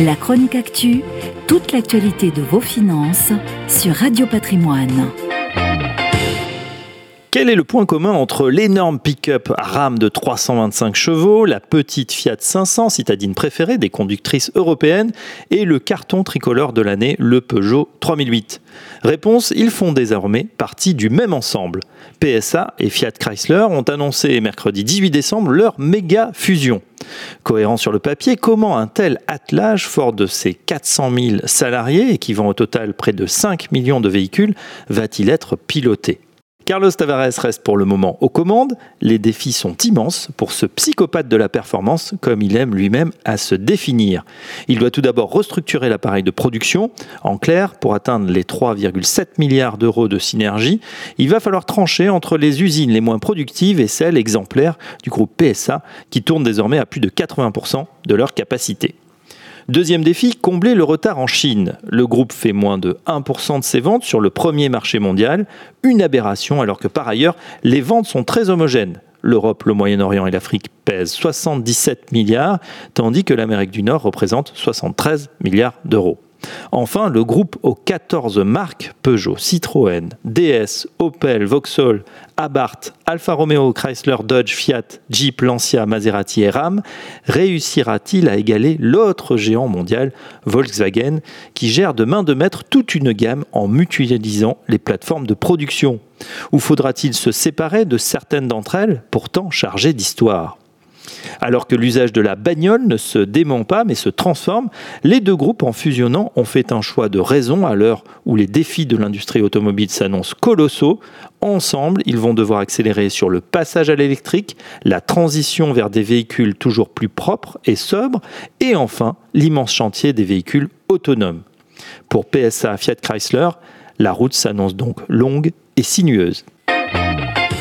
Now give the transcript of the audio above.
La chronique actu, toute l'actualité de vos finances sur Radio Patrimoine. Quel est le point commun entre l'énorme pick-up RAM de 325 chevaux, la petite Fiat 500 citadine préférée des conductrices européennes et le carton tricolore de l'année, le Peugeot 3008 Réponse, ils font désormais partie du même ensemble. PSA et Fiat Chrysler ont annoncé mercredi 18 décembre leur méga fusion. Cohérent sur le papier, comment un tel attelage, fort de ses 400 000 salariés, et qui vend au total près de 5 millions de véhicules, va-t-il être piloté? Carlos Tavares reste pour le moment aux commandes. Les défis sont immenses pour ce psychopathe de la performance, comme il aime lui-même à se définir. Il doit tout d'abord restructurer l'appareil de production. En clair, pour atteindre les 3,7 milliards d'euros de synergie, il va falloir trancher entre les usines les moins productives et celles exemplaires du groupe PSA, qui tournent désormais à plus de 80% de leur capacité. Deuxième défi, combler le retard en Chine. Le groupe fait moins de 1% de ses ventes sur le premier marché mondial, une aberration alors que par ailleurs, les ventes sont très homogènes. L'Europe, le Moyen-Orient et l'Afrique pèsent 77 milliards, tandis que l'Amérique du Nord représente 73 milliards d'euros. Enfin, le groupe aux 14 marques Peugeot, Citroën, DS, Opel, Vauxhall, Abarth, Alfa Romeo, Chrysler, Dodge, Fiat, Jeep, Lancia, Maserati et Ram réussira-t-il à égaler l'autre géant mondial, Volkswagen, qui gère de main de maître toute une gamme en mutualisant les plateformes de production? Ou faudra-t-il se séparer de certaines d'entre elles, pourtant chargées d'histoire? Alors que l'usage de la bagnole ne se dément pas mais se transforme, les deux groupes en fusionnant ont fait un choix de raison à l'heure où les défis de l'industrie automobile s'annoncent colossaux. Ensemble, ils vont devoir accélérer sur le passage à l'électrique, la transition vers des véhicules toujours plus propres et sobres, et enfin l'immense chantier des véhicules autonomes. Pour PSA Fiat Chrysler, la route s'annonce donc longue et sinueuse.